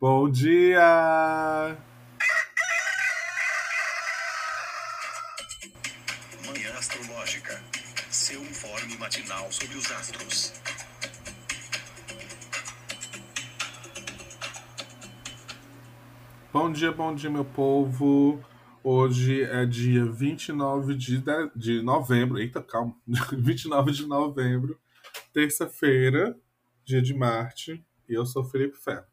Bom dia! Manhã Astrológica. Seu informe matinal sobre os astros. Bom dia, bom dia, meu povo. Hoje é dia 29 de, de, de novembro. Eita, calma. 29 de novembro, terça-feira, dia de Marte. E eu sou Felipe Ferro.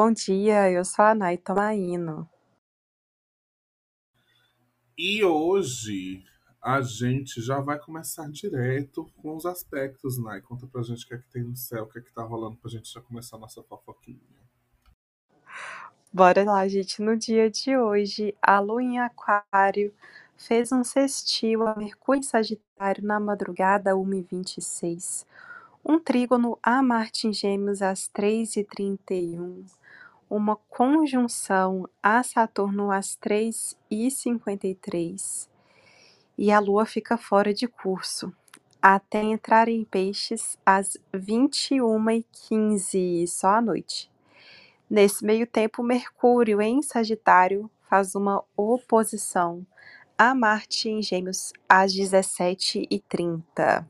Bom dia, eu sou a Nay Tomaino. E hoje a gente já vai começar direto com os aspectos, Nay. Conta pra gente o que é que tem no céu, o que é que tá rolando pra gente já começar a nossa fofoquinha. Bora lá, gente. No dia de hoje, a Lua em Aquário fez um sextil a Mercúrio em Sagitário na madrugada 1h26. Um trígono a Marte em Gêmeos às 3h31. Uma conjunção a Saturno às 3h53. E a Lua fica fora de curso até entrar em Peixes às 21h15, só à noite. Nesse meio tempo, Mercúrio em Sagitário faz uma oposição a Marte em Gêmeos às 17h30.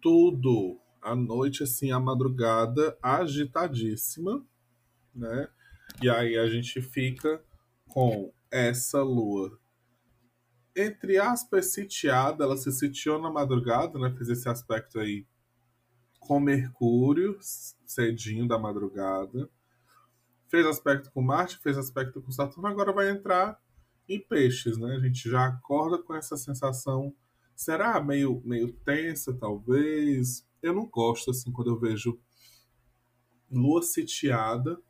Tudo à noite, assim, a madrugada agitadíssima, né? E aí a gente fica com essa lua entre aspas sitiada, ela se sitiou na madrugada, né? Fez esse aspecto aí com Mercúrio, cedinho da madrugada. Fez aspecto com Marte, fez aspecto com Saturno, agora vai entrar em peixes, né? A gente já acorda com essa sensação, será meio, meio tensa, talvez? Eu não gosto, assim, quando eu vejo lua sitiada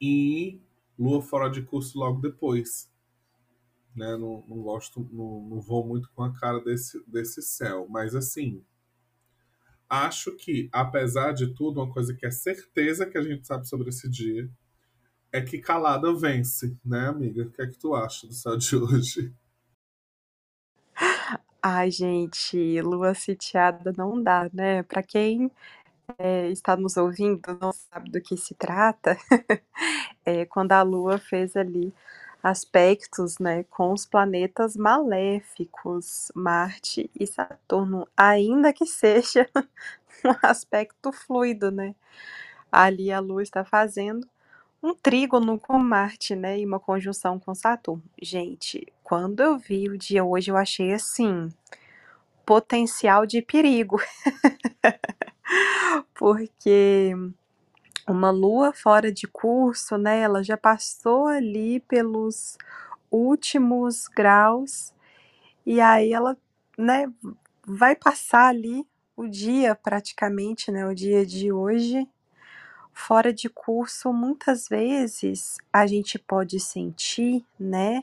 e lua fora de curso logo depois. Né? Não, não gosto, não, não vou muito com a cara desse, desse céu, mas assim, acho que, apesar de tudo, uma coisa que é certeza que a gente sabe sobre esse dia é que calada vence, né, amiga? O que é que tu acha do céu de hoje? Ai, gente, lua sitiada não dá, né? Para quem é, está nos ouvindo não sabe do que se trata, é quando a lua fez ali aspectos, né, com os planetas maléficos, Marte e Saturno, ainda que seja um aspecto fluido, né? Ali a Lua está fazendo um trígono com Marte, né, e uma conjunção com Saturno. Gente, quando eu vi o dia hoje, eu achei assim, potencial de perigo. Porque uma lua fora de curso, né? Ela já passou ali pelos últimos graus e aí ela, né, vai passar ali o dia praticamente, né, o dia de hoje fora de curso, muitas vezes a gente pode sentir, né,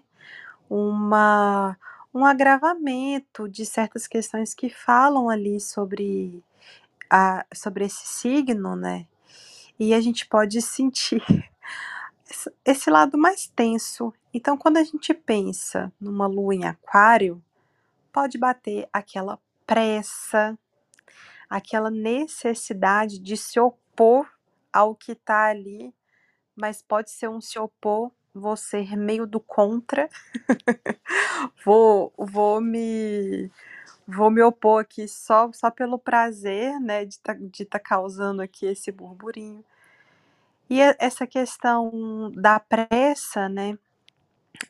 uma um agravamento de certas questões que falam ali sobre a sobre esse signo, né? E a gente pode sentir esse lado mais tenso. Então, quando a gente pensa numa lua em aquário, pode bater aquela pressa, aquela necessidade de se opor ao que está ali, mas pode ser um se opor, vou ser meio do contra, vou, vou me vou me opor aqui só, só pelo prazer, né, de tá, estar tá causando aqui esse burburinho. E essa questão da pressa, né,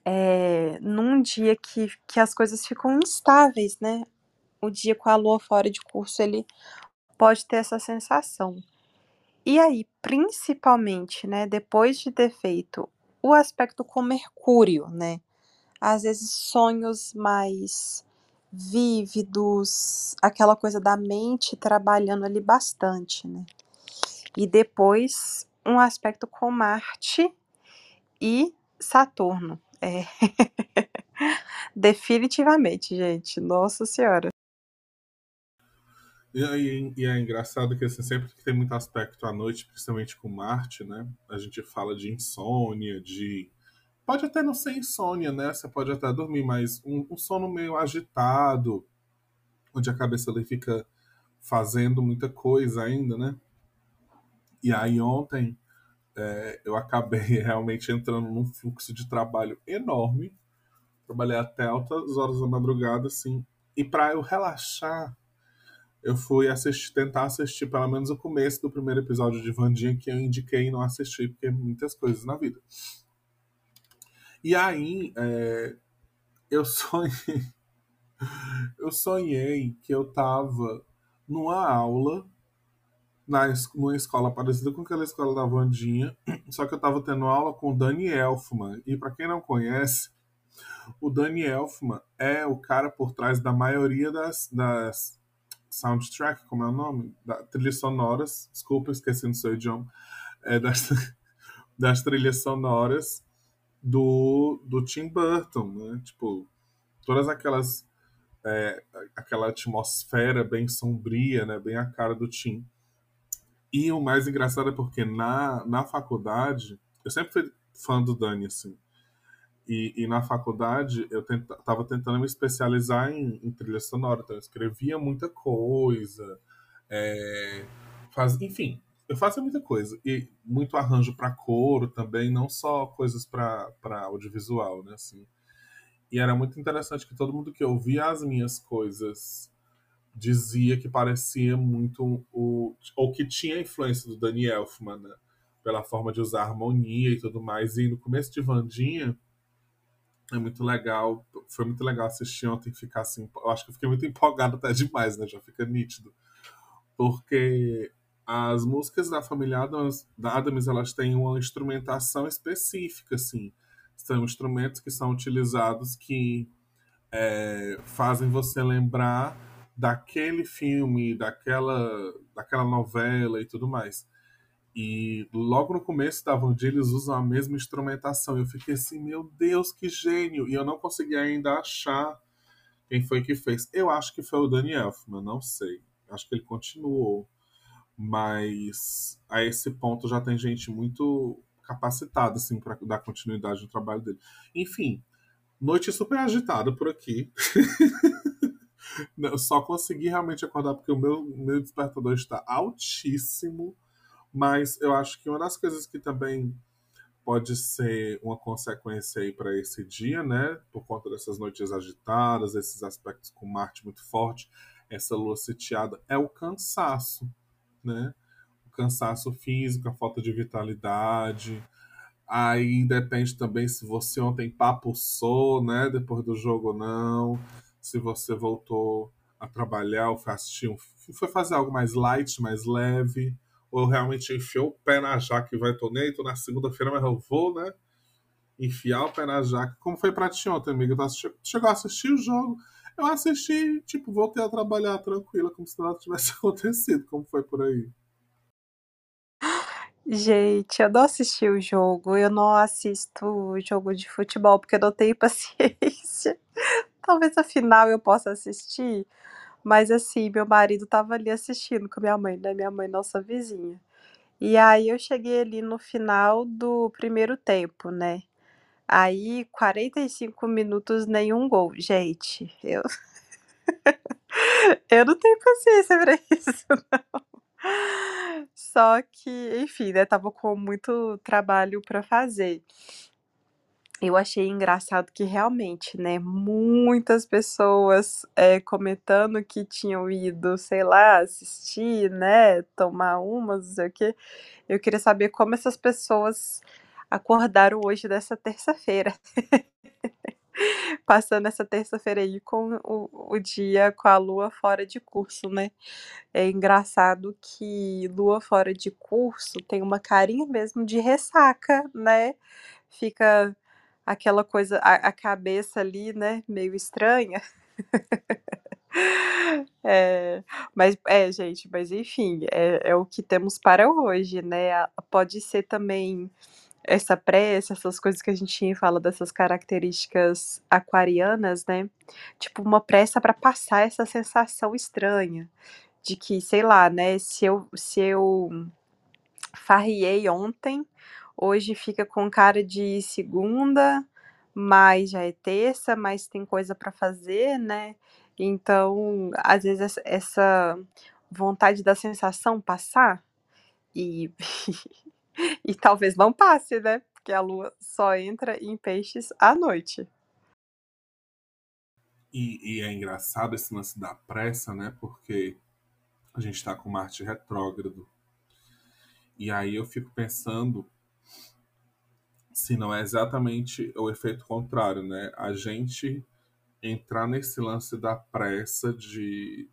é, num dia que, que as coisas ficam instáveis, né, o dia com a lua fora de curso, ele pode ter essa sensação. E aí, principalmente, né, depois de ter feito o aspecto com Mercúrio, né, às vezes sonhos mais vívidos, aquela coisa da mente trabalhando ali bastante, né? E depois um aspecto com Marte e Saturno. É. Definitivamente, gente. Nossa Senhora. E, e, e, é engraçado que assim, sempre que tem muito aspecto à noite, principalmente com Marte, né? A gente fala de insônia, de. Pode até não ser insônia, né? Você pode até dormir, mas um, um sono meio agitado, onde a cabeça ali fica fazendo muita coisa ainda, né? E aí ontem é, eu acabei realmente entrando num fluxo de trabalho enorme. Trabalhei até altas horas da madrugada, assim. E para eu relaxar, eu fui assistir, tentar assistir pelo menos o começo do primeiro episódio de Vandinha que eu indiquei e não assisti, porque muitas coisas na vida. E aí, é, eu sonhei. Eu sonhei que eu tava numa aula na, numa escola parecida com aquela escola da Vandinha, só que eu tava tendo aula com o Dani Elfman. E para quem não conhece, o Dani Elfman é o cara por trás da maioria das, das soundtrack, como é o nome? Da, trilhas sonoras. Desculpa, esqueci do seu idioma. É das, das trilhas sonoras do, do Tim Burton, né? Tipo, todas aquelas. É, aquela atmosfera bem sombria, né? Bem a cara do Tim. E o mais engraçado é porque na, na faculdade, eu sempre fui fã do Dani, assim. E, e na faculdade eu tenta, tava tentando me especializar em, em trilha sonora, então eu escrevia muita coisa, é, faz, enfim, eu fazia muita coisa. E muito arranjo para coro também, não só coisas para audiovisual, né? Assim. E era muito interessante que todo mundo que ouvia as minhas coisas dizia que parecia muito o ou que tinha influência do Danny Elfman, né? pela forma de usar harmonia e tudo mais. E no começo de Vandinha é muito legal, foi muito legal assistir ontem ficar assim, eu acho que eu fiquei muito empolgado até demais, né? Já fica nítido. Porque as músicas da família Adams, da Adams elas têm uma instrumentação específica, assim. São instrumentos que são utilizados que é, fazem você lembrar daquele filme, daquela, daquela novela e tudo mais. E logo no começo da Vandy eles usam a mesma instrumentação. Eu fiquei assim, meu Deus, que gênio! E eu não consegui ainda achar quem foi que fez. Eu acho que foi o Danny Elfman, não sei. Acho que ele continuou. Mas a esse ponto já tem gente muito capacitada assim, para dar continuidade no trabalho dele. Enfim, noite super agitada por aqui. Eu só consegui realmente acordar porque o meu, meu despertador está altíssimo. Mas eu acho que uma das coisas que também pode ser uma consequência aí para esse dia, né? Por conta dessas noites agitadas, esses aspectos com Marte muito forte, essa lua sitiada, é o cansaço, né? O cansaço físico, a falta de vitalidade. Aí depende também se você ontem papuçou, né? Depois do jogo ou não se você voltou a trabalhar ou foi assistir um, foi fazer algo mais light, mais leve, ou realmente enfiou o pé na jaca e vai torneio, tô na segunda-feira, mas eu vou, né? Enfiar o pé na jaca. Como foi pra ti ontem, amiga? Tu chegou a assistir o jogo? Eu assisti, tipo, voltei a trabalhar tranquila, como se nada tivesse acontecido. Como foi por aí? Gente, eu não assisti o jogo, eu não assisto jogo de futebol porque eu não tenho paciência. Talvez a final eu possa assistir, mas assim, meu marido estava ali assistindo com a minha mãe, né, minha mãe, nossa vizinha. E aí eu cheguei ali no final do primeiro tempo, né. Aí 45 minutos, nenhum gol. Gente, eu eu não tenho paciência pra isso não. Só que, enfim, né, tava com muito trabalho para fazer. Eu achei engraçado que realmente, né, muitas pessoas, eh, comentando que tinham ido, sei lá, assistir, né, tomar umas, não sei o quê. Eu queria saber como essas pessoas acordaram hoje dessa terça-feira. Passando essa terça-feira aí com o o dia com a lua fora de curso, né. É engraçado que lua fora de curso tem uma carinha mesmo de ressaca, né. Fica aquela coisa a a cabeça ali, né, meio estranha. É, mas é, gente, mas enfim, é é o que temos para hoje, né. Pode ser também essa pressa, essas coisas que a gente fala dessas características aquarianas, né, tipo uma pressa para passar essa sensação estranha, de que, sei lá, né, se eu se eu farriei ontem, hoje fica com cara de segunda, mas já é terça, mas tem coisa para fazer, né. Então, às vezes essa vontade da sensação passar, E, e talvez não passe, né? Porque a lua só entra em peixes à noite. E, e é engraçado esse lance da pressa, né? Porque a gente está com Marte retrógrado. E aí eu fico pensando se não é exatamente o efeito contrário, né? A gente entrar nesse lance da pressa de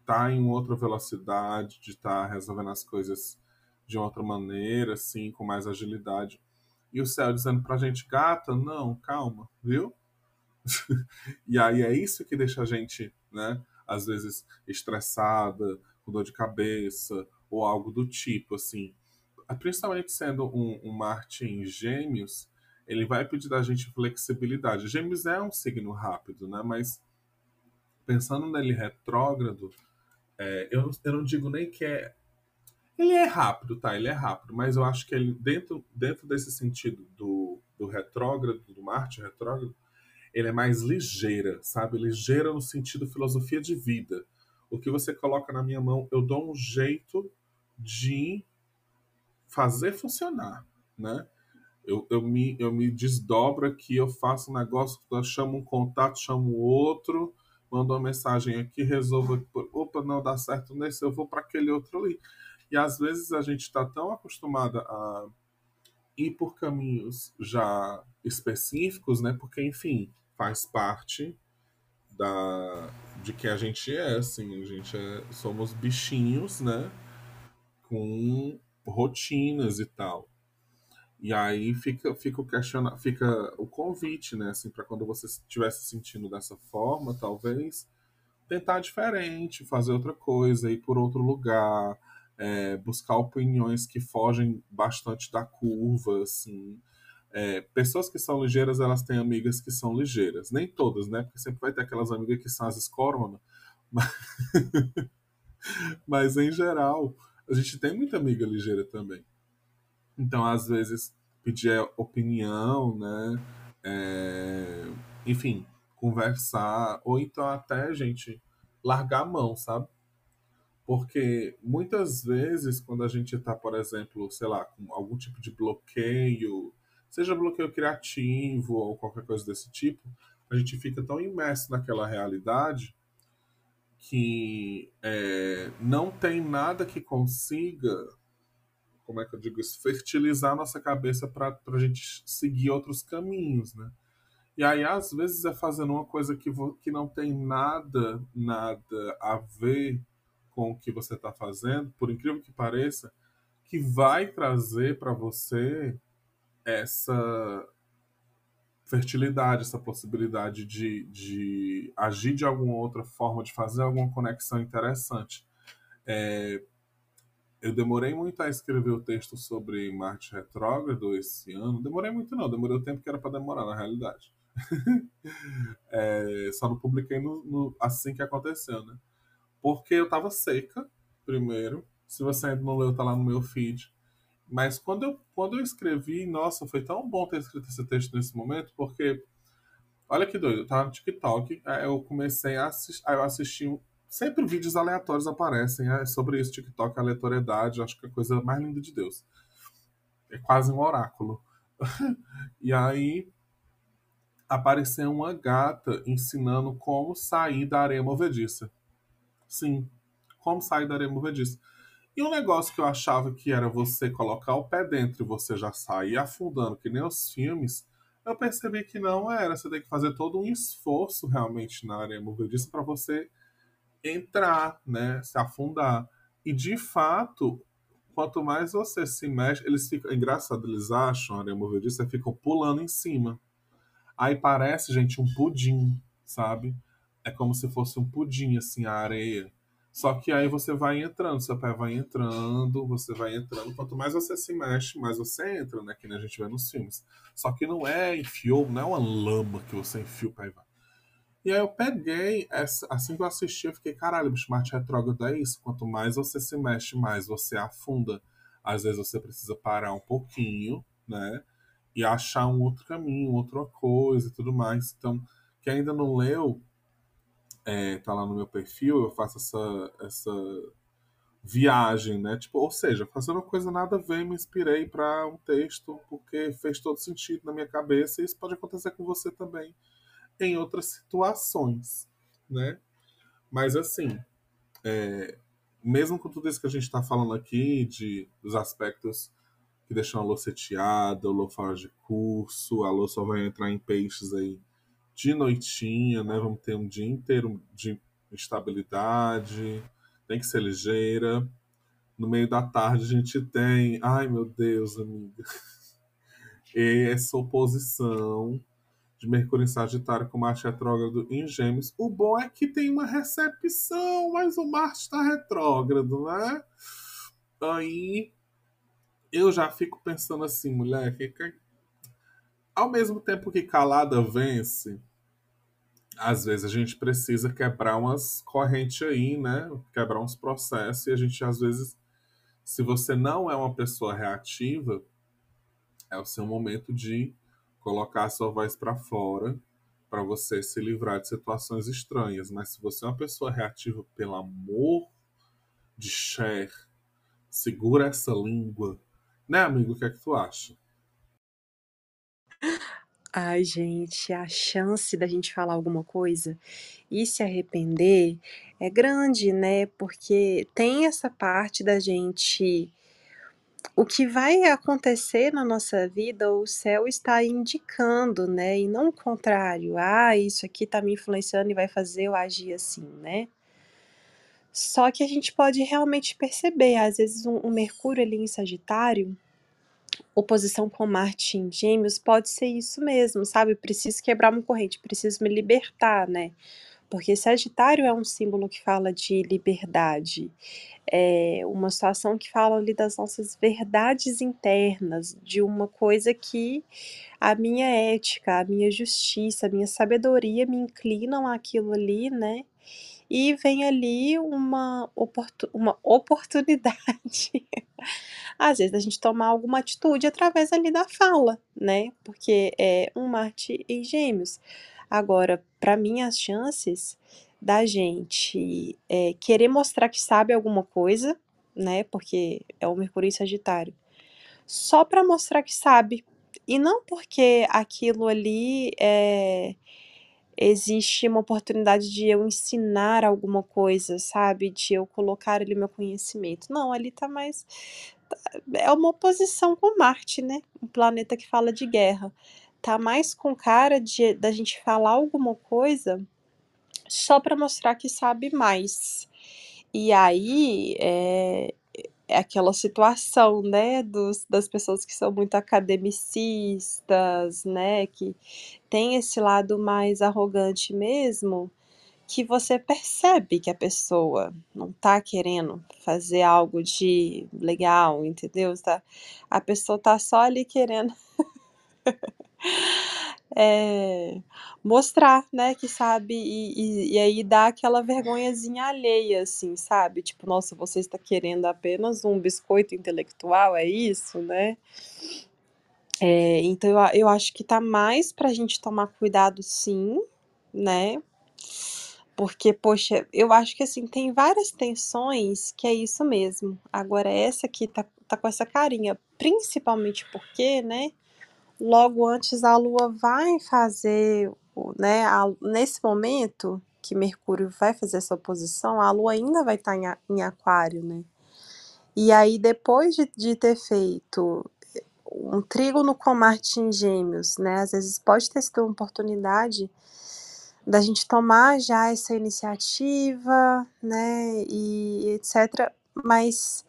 estar tá em outra velocidade, de estar tá resolvendo as coisas de outra maneira, assim, com mais agilidade. E o céu dizendo pra gente, gata, não, calma, viu? e aí é isso que deixa a gente, né, às vezes estressada, com dor de cabeça, ou algo do tipo, assim principalmente sendo um, um Marte em Gêmeos, ele vai pedir da gente flexibilidade. Gêmeos é um signo rápido, né? Mas pensando nele retrógrado, é, eu, eu não digo nem que é. Ele é rápido, tá? Ele é rápido, mas eu acho que ele, dentro, dentro desse sentido do, do retrógrado, do Marte retrógrado, ele é mais ligeira, sabe? Ligeira no sentido filosofia de vida. O que você coloca na minha mão, eu dou um jeito de fazer funcionar, né? Eu, eu, me, eu me desdobro aqui, eu faço um negócio, eu chamo um contato, chamo outro, mando uma mensagem aqui, resolvo, opa, não dá certo nesse, eu vou para aquele outro ali. E às vezes a gente está tão acostumada a ir por caminhos já específicos, né? Porque, enfim, faz parte da de que a gente é, assim, a gente é, somos bichinhos, né? Com rotinas e tal. E aí fica, fica, o, questiona, fica o convite, né? Assim, para quando você estiver se sentindo dessa forma, talvez tentar diferente, fazer outra coisa, ir por outro lugar, é, buscar opiniões que fogem bastante da curva, assim. É, pessoas que são ligeiras, elas têm amigas que são ligeiras. Nem todas, né? Porque sempre vai ter aquelas amigas que são as escorona. Mas, mas em geral, a gente tem muita amiga ligeira também. Então, às vezes, pedir opinião, né? É... Enfim, conversar, ou então até, a gente, largar a mão, sabe? Porque muitas vezes, quando a gente está, por exemplo, sei lá, com algum tipo de bloqueio, seja bloqueio criativo ou qualquer coisa desse tipo, a gente fica tão imerso naquela realidade que é, não tem nada que consiga, como é que eu digo isso, fertilizar nossa cabeça para a gente seguir outros caminhos, né? E aí, às vezes, é fazendo uma coisa que, que não tem nada, nada a ver com o que você está fazendo, por incrível que pareça, que vai trazer para você essa fertilidade, essa possibilidade de, de agir de alguma outra forma, de fazer alguma conexão interessante. É, eu demorei muito a escrever o texto sobre Marte retrógrado esse ano. Demorei muito não, demorei o tempo que era para demorar, na realidade. é, só não publiquei no, no, assim que aconteceu, né? Porque eu tava seca, primeiro. Se você ainda não leu, tá lá no meu feed. Mas quando eu, quando eu escrevi, nossa, foi tão bom ter escrito esse texto nesse momento, porque olha que doido, tava no TikTok, aí eu comecei a assistir, eu assisti sempre vídeos aleatórios aparecem é, sobre isso, TikTok, aleatoriedade, acho que é a coisa mais linda de Deus. É quase um oráculo. e aí apareceu uma gata ensinando como sair da areia movediça. Sim, como sair da areia movediça. E um negócio que eu achava que era você colocar o pé dentro e você já sair afundando, que nem os filmes, eu percebi que não era. Você tem que fazer todo um esforço realmente na areia movediça para você entrar, né? Se afundar. E de fato, quanto mais você se mexe, eles ficam. É engraçado, eles acham a areia movediça ficam pulando em cima. Aí parece, gente, um pudim, sabe? É como se fosse um pudim, assim, a areia. Só que aí você vai entrando, seu pé vai entrando, você vai entrando. Quanto mais você se mexe, mais você entra, né? Que nem a gente vê nos filmes. Só que não é enfiou, não é uma lama que você enfia o pé e vai. E aí eu peguei, essa, assim que eu assisti, eu fiquei, caralho, bicho, Marte retrógrado é isso. Quanto mais você se mexe, mais você afunda. Às vezes você precisa parar um pouquinho, né? E achar um outro caminho, outra coisa e tudo mais. Então, quem ainda não leu, é, tá lá no meu perfil, eu faço essa, essa viagem, né? Tipo, ou seja, fazendo uma coisa nada a ver, me inspirei para um texto porque fez todo sentido na minha cabeça e isso pode acontecer com você também em outras situações, né? Mas assim, é, mesmo com tudo isso que a gente está falando aqui, de, dos aspectos que deixam a lua seteada, o lua fora de curso, a lua só vai entrar em peixes aí de noitinha, né? Vamos ter um dia inteiro de instabilidade, tem que ser ligeira. No meio da tarde a gente tem, ai meu Deus, amiga, essa oposição de Mercúrio em Sagitário com Marte retrógrado em Gêmeos. O bom é que tem uma recepção, mas o Marte está retrógrado, né? Aí eu já fico pensando assim, mulher, que, que, ao mesmo tempo que calada vence, às vezes a gente precisa quebrar umas correntes aí, né? Quebrar uns processos e a gente às vezes, se você não é uma pessoa reativa, é o seu momento de colocar a sua voz para fora para você se livrar de situações estranhas. Mas se você é uma pessoa reativa, pelo amor de Cher, segura essa língua. Né, amigo? O que é que tu acha? Ai, gente, a chance da gente falar alguma coisa e se arrepender é grande, né? Porque tem essa parte da gente o que vai acontecer na nossa vida, o céu está indicando, né? E não o contrário. Ah, isso aqui está me influenciando e vai fazer eu agir assim, né? Só que a gente pode realmente perceber, às vezes, um, um Mercúrio ali em Sagitário, oposição com Marte em Gêmeos, pode ser isso mesmo, sabe? Preciso quebrar uma corrente, preciso me libertar, né? Porque Sagitário é um símbolo que fala de liberdade, é uma situação que fala ali das nossas verdades internas, de uma coisa que a minha ética, a minha justiça, a minha sabedoria me inclinam àquilo ali, né? E vem ali uma, oportu uma oportunidade, às vezes, a gente tomar alguma atitude através ali da fala, né? Porque é um Marte em Gêmeos. Agora, para mim, as chances da gente é, querer mostrar que sabe alguma coisa, né? Porque é o Mercúrio em Sagitário, só para mostrar que sabe. E não porque aquilo ali é, existe uma oportunidade de eu ensinar alguma coisa, sabe? De eu colocar ali meu conhecimento. Não, ali tá mais. É uma oposição com Marte, né? Um planeta que fala de guerra tá mais com cara de da gente falar alguma coisa só para mostrar que sabe mais. E aí é, é aquela situação, né, dos, das pessoas que são muito academicistas, né, que tem esse lado mais arrogante mesmo, que você percebe que a pessoa não tá querendo fazer algo de legal, entendeu? Tá, a pessoa tá só ali querendo É, mostrar, né, que sabe e e e aí dá aquela vergonhazinha alheia, assim, sabe, tipo: "Nossa, você está querendo apenas um biscoito intelectual, é isso, né?". É, então eu a eu acho que tá mais pra gente tomar cuidado sim, né, porque, poxa, eu acho que, assim, tem várias tensões que é isso mesmo, agora essa aqui tá tá com essa carinha, principalmente porque, né logo antes a Lua vai fazer, né, a, nesse momento que Mercúrio vai fazer essa oposição, a Lua ainda vai estar em, em Aquário, né? E aí, depois de, de ter feito um trígono com Marte em Gêmeos, né? Às vezes pode ter sido uma oportunidade da gente tomar já essa iniciativa, né? E etc. Mas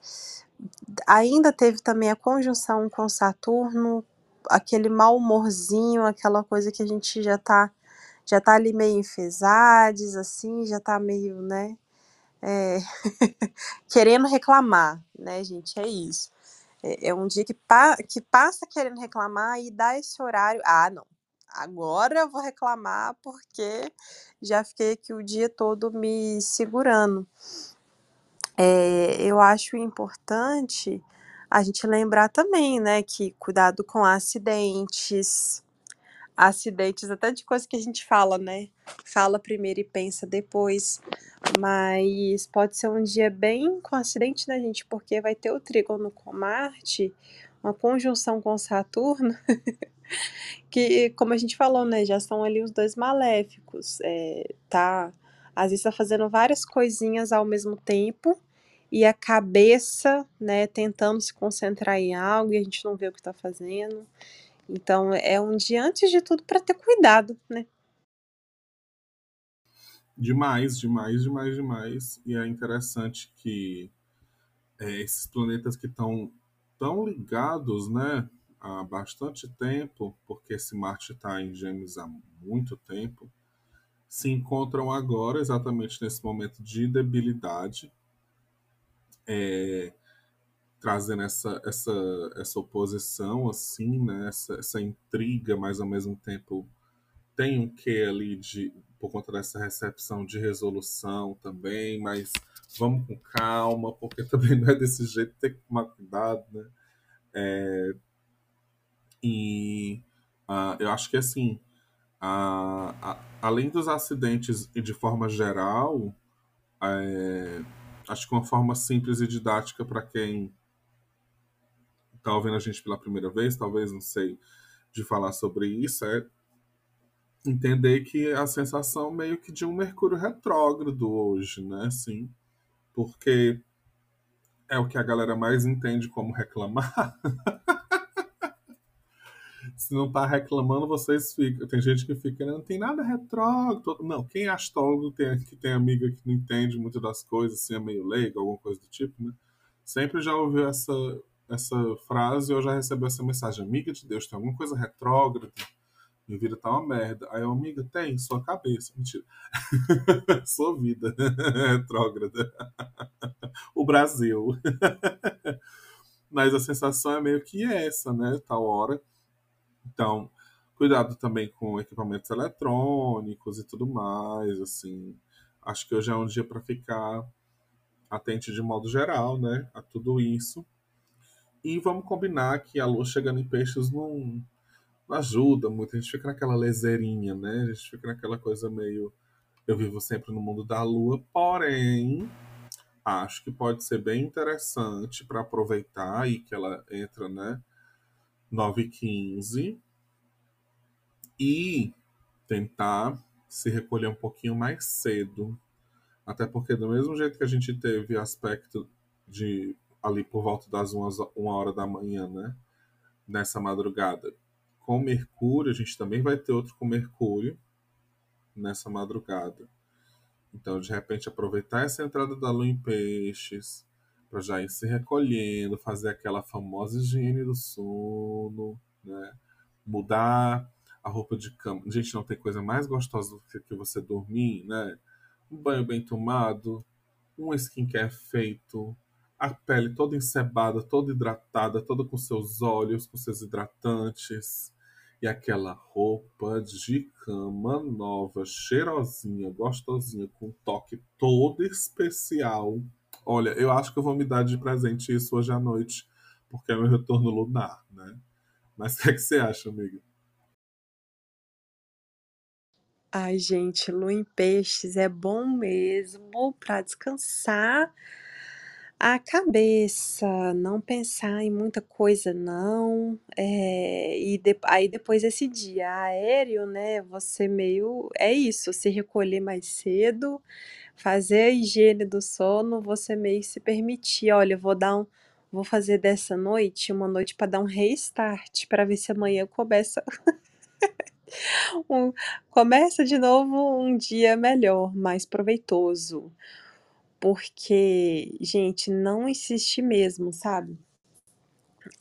ainda teve também a conjunção com Saturno, aquele mau humorzinho, aquela coisa que a gente já tá já tá ali meio enfesades, assim, já tá meio, né, é, querendo reclamar, né, gente, é isso. É, é um dia que, pa que passa querendo reclamar e dá esse horário, ah, não, agora eu vou reclamar porque já fiquei aqui o dia todo me segurando. É, eu acho importante a gente lembrar também, né, que cuidado com acidentes, acidentes, até de coisas que a gente fala, né? Fala primeiro e pensa depois. Mas pode ser um dia bem com acidente, né, gente? Porque vai ter o trígono com Marte, uma conjunção com Saturno, que, como a gente falou, né, já são ali os dois maléficos. É, tá, às vezes tá fazendo várias coisinhas ao mesmo tempo e a cabeça, né, tentando se concentrar em algo e a gente não vê o que tá fazendo. Então é um dia, antes de tudo, para ter cuidado, né? Demais, demais, demais, demais. E é interessante que é, esses planetas que estão tão ligados, né, há bastante tempo, porque esse Marte está em Gêmeos há muito tempo, se encontram agora exatamente nesse momento de debilidade, é, trazendo essa, essa, essa oposição, assim, né? essa, essa intriga, mas ao mesmo tempo tem um quê ali de, por conta dessa recepção de resolução também, mas vamos com calma, porque também não é desse jeito, tem que tomar cuidado, né? É, e uh, eu acho que assim, uh, uh, além dos acidentes e de forma geral, é, acho que uma forma simples e didática para quem está ouvindo a gente pela primeira vez, talvez, não sei, de falar sobre isso, é entender que a sensação meio que de um Mercúrio retrógrado hoje, né? Assim, porque é o que a galera mais entende como reclamar. Se não tá reclamando, vocês ficam. Tem gente que fica, não tem nada retrógrado. Não, quem é astrólogo tem, que tem amiga que não entende muito das coisas, assim, é meio leigo, alguma coisa do tipo, né? Sempre já ouviu essa, essa frase eu já recebi essa mensagem. Amiga de Deus, tem alguma coisa retrógrada? Minha vida tá uma merda. Aí amiga, tem, sua cabeça. Mentira. sua vida retrógrada. o Brasil. Mas a sensação é meio que essa, né? Tal hora. Então, cuidado também com equipamentos eletrônicos e tudo mais, assim. Acho que hoje é um dia para ficar atente de modo geral, né, a tudo isso. E vamos combinar que a lua chegando em peixes não, não ajuda muito. A gente fica naquela lezerinha, né? A gente fica naquela coisa meio. Eu vivo sempre no mundo da lua, porém, acho que pode ser bem interessante para aproveitar aí que ela entra, né? 9 e 15 e tentar se recolher um pouquinho mais cedo. Até porque, do mesmo jeito que a gente teve aspecto de ali por volta das umas, uma hora da manhã, né? Nessa madrugada. Com Mercúrio, a gente também vai ter outro com Mercúrio nessa madrugada. Então, de repente, aproveitar essa entrada da lua em peixes para já ir se recolhendo, fazer aquela famosa higiene do sono, né? Mudar a roupa de cama. Gente, não tem coisa mais gostosa do que você dormir, né? Um banho bem tomado, um skincare feito, a pele toda encebada, toda hidratada, toda com seus óleos, com seus hidratantes. E aquela roupa de cama nova, cheirosinha, gostosinha, com um toque todo especial. Olha, eu acho que eu vou me dar de presente isso hoje à noite, porque é meu retorno lunar, né? Mas o que, é que você acha, amiga? Ai, gente, lua em peixes é bom mesmo para descansar a cabeça, não pensar em muita coisa não, eh, e de aí depois esse dia aéreo, né, você meio é isso, se recolher mais cedo, fazer a higiene do sono, você meio se permitir: "Olha, vou dar um vou fazer dessa noite uma noite para dar um restart, para ver se amanhã começa um começa de novo um dia melhor, mais proveitoso". Porque, gente, não insiste mesmo, sabe?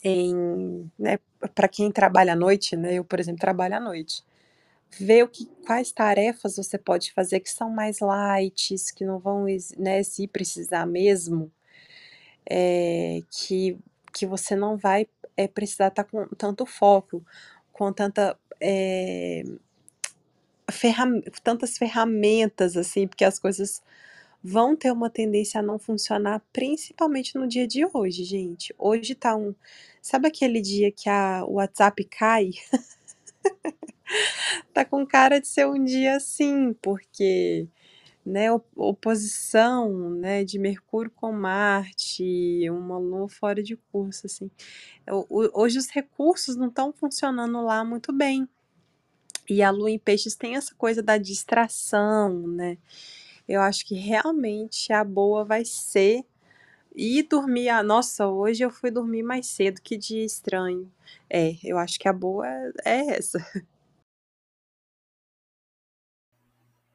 Em, né, para quem trabalha à noite, né, eu, por exemplo, trabalho à noite. Ver o que quais tarefas você pode fazer que são mais lights, que não vão né, se precisar mesmo, é, que que você não vai, é precisar estar tá com tanto foco, com tanta, eh, ferram tantas ferramentas, assim, porque as coisas vão ter uma tendência a não funcionar, principalmente no dia de hoje, gente. Hoje tá um sabe aquele dia que a o WhatsApp cai? Tá com cara de ser um dia assim, porque, né, op oposição, né, de Mercúrio com Marte, uma lua fora de curso, assim. Hoje os recursos não estão funcionando lá muito bem. E a lua em peixes tem essa coisa da distração, né. Eu acho que realmente a boa vai ser ir dormir nossa, hoje eu fui dormir mais cedo, que dia estranho. É, eu acho que a boa é essa.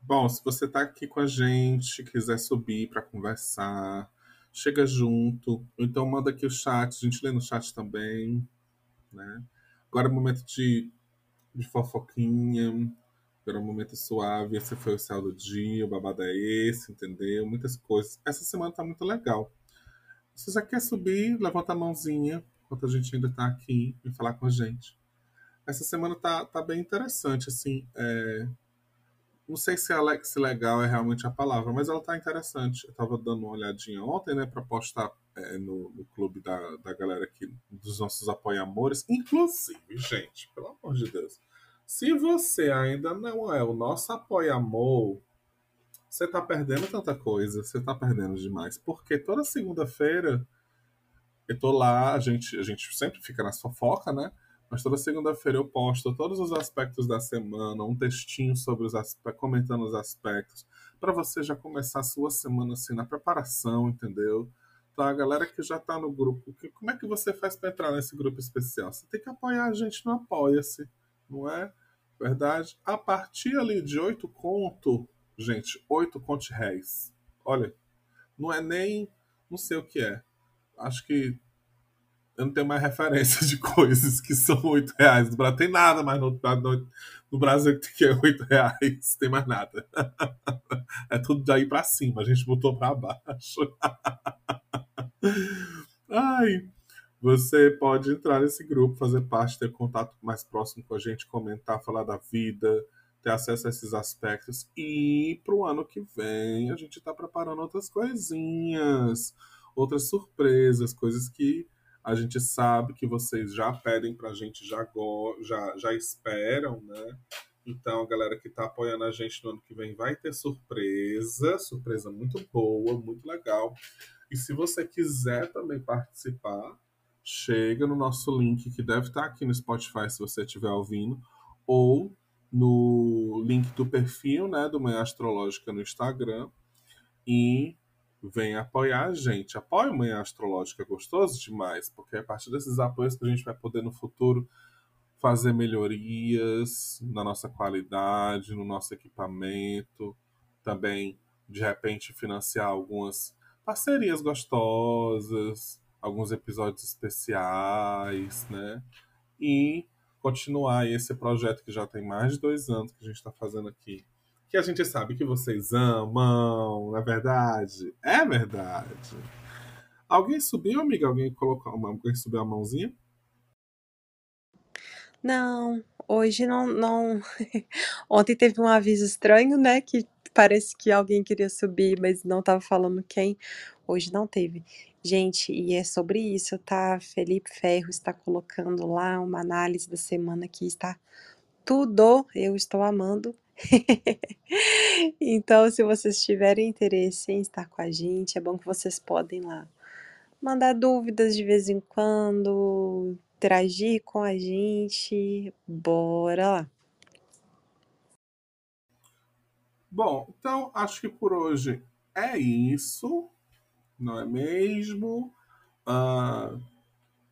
Bom, se você tá aqui com a gente, quiser subir para conversar, chega junto, então manda aqui o chat, a gente lê no chat também, né? Agora é o momento de, de fofoquinha, agora é momento suave, esse foi o céu do dia, o babado é esse, entendeu? Muitas coisas. Essa semana tá muito legal. Se você quer subir, levanta a mãozinha, enquanto a gente ainda tá aqui, e falar com a gente. Essa semana tá, tá bem interessante, assim, é não sei se, se legal é realmente a palavra, mas ela tá interessante. Eu tava dando uma olhadinha ontem, né, pra postar é, no, no, clube da, da galera aqui, dos nossos apoiamores. Inclusive, gente, pelo amor de Deus, se você ainda não é o nosso apoiamor, você tá perdendo tanta coisa, você tá perdendo demais. Porque toda segunda-feira eu tô lá, a gente, a gente sempre fica na fofoca, né? Mas toda segunda-feira eu posto todos os aspectos da semana, um textinho sobre os aspectos, comentando os aspectos, para você já começar a sua semana assim na preparação, entendeu? Tá, a galera que já tá no grupo, que, como é que você faz para entrar nesse grupo especial? Você tem que apoiar a gente no Apoia-se, não é? Verdade? A partir ali de oito conto, gente, oito conto réis. Olha, não é nem, não sei o que é. Acho que eu não tenho mais referência de coisas que são 8 reais. No Brasil tem nada mais no, no, no Brasil que é 8 reais. Tem mais nada. É tudo daí pra cima. A gente botou pra baixo. Ai. Você pode entrar nesse grupo, fazer parte, ter contato mais próximo com a gente, comentar, falar da vida, ter acesso a esses aspectos. E pro ano que vem a gente tá preparando outras coisinhas, outras surpresas, coisas que a gente sabe que vocês já pedem pra gente, já, já, já esperam, né? Então, a galera que tá apoiando a gente no ano que vem vai ter surpresa, surpresa muito boa, muito legal. E se você quiser também participar, chega no nosso link que deve estar tá aqui no Spotify se você estiver ouvindo, ou no link do perfil, né, do Manhã Astrológica no Instagram. E vem apoiar a gente. Apoia o Manhã Astrológica, é gostoso demais, porque é a partir desses apoios que a gente vai poder no futuro fazer melhorias na nossa qualidade, no nosso equipamento, também de repente financiar algumas parcerias gostosas, alguns episódios especiais, né? E continuar esse projeto que já tem mais de dois anos que a gente está fazendo aqui que a gente sabe que vocês amam, não é verdade? É verdade. Alguém subiu, amiga? Alguém colocou uma, alguém subiu a mãozinha? Não, hoje não, não. Ontem teve um aviso estranho, né? Que parece que alguém queria subir, mas não estava falando quem. Hoje não teve. Gente, e é sobre isso, tá? Felipe Ferro está colocando lá uma análise da semana que está tudo, eu estou amando. Então, se vocês tiverem interesse em estar com a gente, é bom que vocês podem lá mandar dúvidas de vez em quando, interagir com a gente. Bora lá! Bom, então acho que por hoje é isso, não é mesmo? Uh,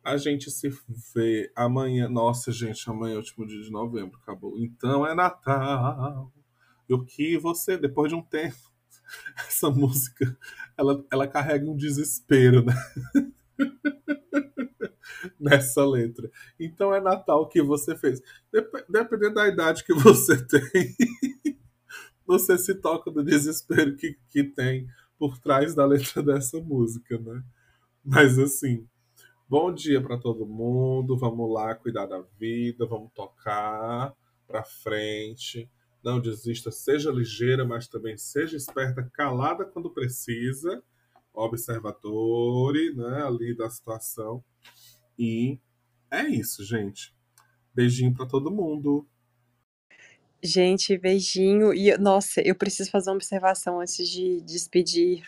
a gente se vê amanhã. Nossa, gente, amanhã é o último dia de novembro, acabou. Então é Natal. E o que você, depois de um tempo, essa música, ela, ela carrega um desespero, né? Nessa letra. Então é Natal o que você fez. Dep dependendo da idade que você tem, você se toca do desespero que, que tem por trás da letra dessa música, né? Mas assim, Bom dia para todo mundo. Vamos lá cuidar da vida, vamos tocar para frente. Não desista, seja ligeira, mas também seja esperta, calada quando precisa, observadore, né, ali da situação. E é isso, gente. Beijinho para todo mundo. Gente, beijinho. E, nossa, eu preciso fazer uma observação antes de despedir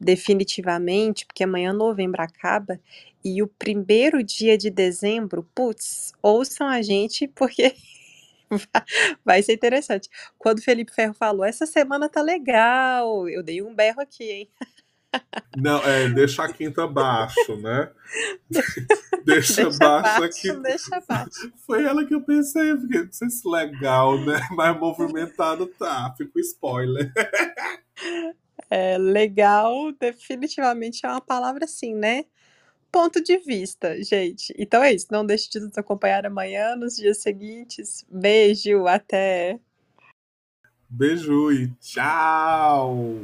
definitivamente, porque amanhã novembro acaba e o primeiro dia de dezembro, putz, ouçam a gente, porque vai ser interessante. Quando o Felipe Ferro falou, essa semana tá legal, eu dei um berro aqui, hein? Não, é, deixa a quinta abaixo, né? deixa, Deixa abaixo abaixo, aqui. deixa abaixo. Foi ela que eu pensei, fiquei, não sei se legal, né? Mas movimentado tá, fica spoiler. É, legal, definitivamente é uma palavra assim, né? Ponto de vista, gente. Então é isso. Não deixe de nos acompanhar amanhã, nos dias seguintes. Beijo, até! Beijo e tchau!